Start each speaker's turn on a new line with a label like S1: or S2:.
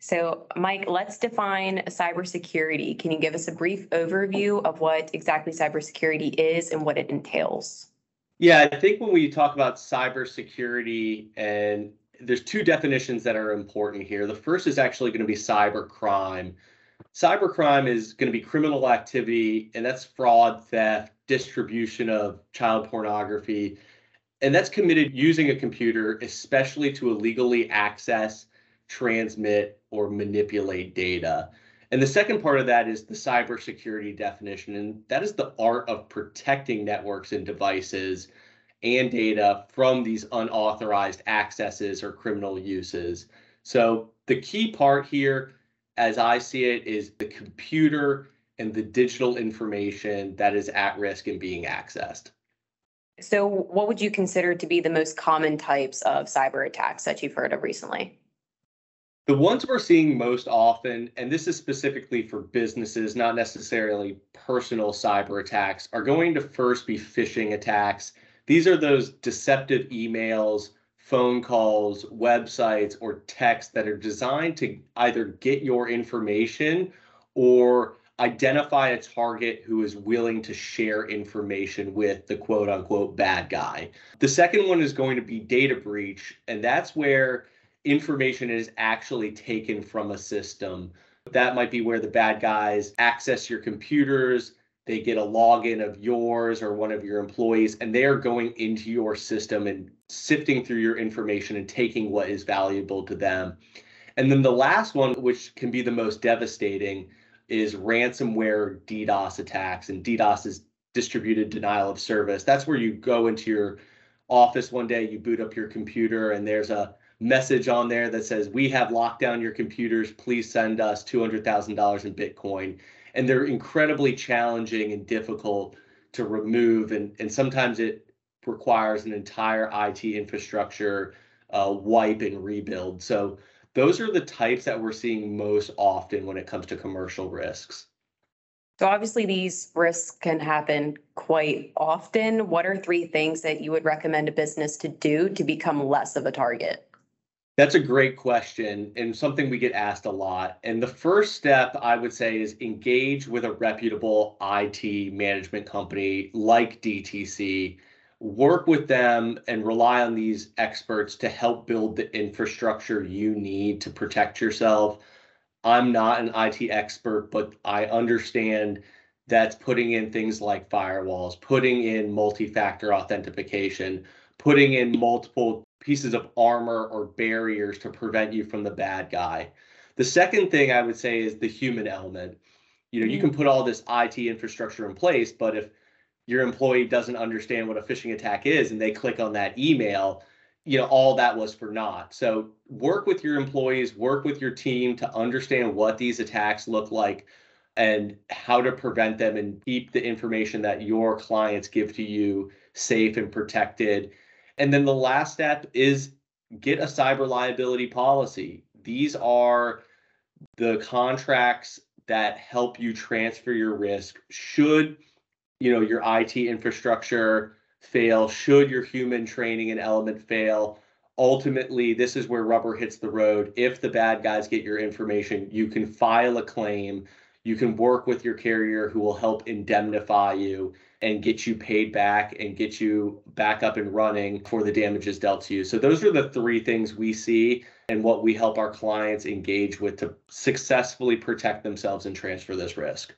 S1: So Mike, let's define cybersecurity. Can you give us a brief overview of what exactly cybersecurity is and what it entails?
S2: Yeah, I think when we talk about cybersecurity and there's two definitions that are important here. The first is actually going to be cyber crime. Cyber crime is going to be criminal activity, and that's fraud, theft, distribution of child pornography, and that's committed using a computer, especially to illegally access, transmit, or manipulate data. And the second part of that is the cybersecurity definition, and that is the art of protecting networks and devices and data from these unauthorized accesses or criminal uses. So the key part here, as I see it, is the computer and the digital information that is at risk and being accessed.
S1: So what would you consider to be the most common types of cyber attacks that you've heard of recently?
S2: The ones we're seeing most often, and this is specifically for businesses, not necessarily personal cyber attacks, are going to first be phishing attacks these are those deceptive emails, phone calls, websites, or texts that are designed to either get your information or identify a target who is willing to share information with the quote unquote bad guy. The second one is going to be data breach, and that's where information is actually taken from a system. That might be where the bad guys access your computers, they get a login of yours or one of your employees and they are going into your system and sifting through your information and taking what is valuable to them and then the last one which can be the most devastating is ransomware ddos attacks and ddos is distributed denial of service that's where you go into your office one day you boot up your computer and there's a message on there that says we have locked down your computers please send us $200000 in bitcoin and they're incredibly challenging and difficult to remove and, and sometimes it requires an entire IT infrastructure uh, wipe and rebuild. So those are the types that we're seeing most often when it comes to commercial risks.
S1: So obviously these risks can happen quite often. What are three things that you would recommend a business to do to become less of a target?
S2: That's a great question and something we get asked a lot. And the first step I would say is engage with a reputable IT management company like DTC. Work with them and rely on these experts to help build the infrastructure you need to protect yourself. I'm not an IT expert, but I understand that's putting in things like firewalls, putting in multi factor authentication, putting in multiple pieces of armor or barriers to prevent you from the bad guy. The second thing I would say is the human element. You know, you can mm. put all this IT infrastructure in place, but if your employee doesn't understand what a phishing attack is and they click on that email, you know, all that was for naught. So work with your employees, work with your team to understand what these attacks look like and how to prevent them and keep the information that your clients give to you safe and protected and then the last step is get a cyber liability policy. These are the contracts that help you transfer your risk should you know your IT infrastructure fail, should your human training and element fail. Ultimately, this is where rubber hits the road. If the bad guys get your information, you can file a claim. You can work with your carrier who will help indemnify you and get you paid back and get you back up and running for the damages dealt to you. So those are the three things we see and what we help our clients engage with to successfully protect themselves and transfer this risk.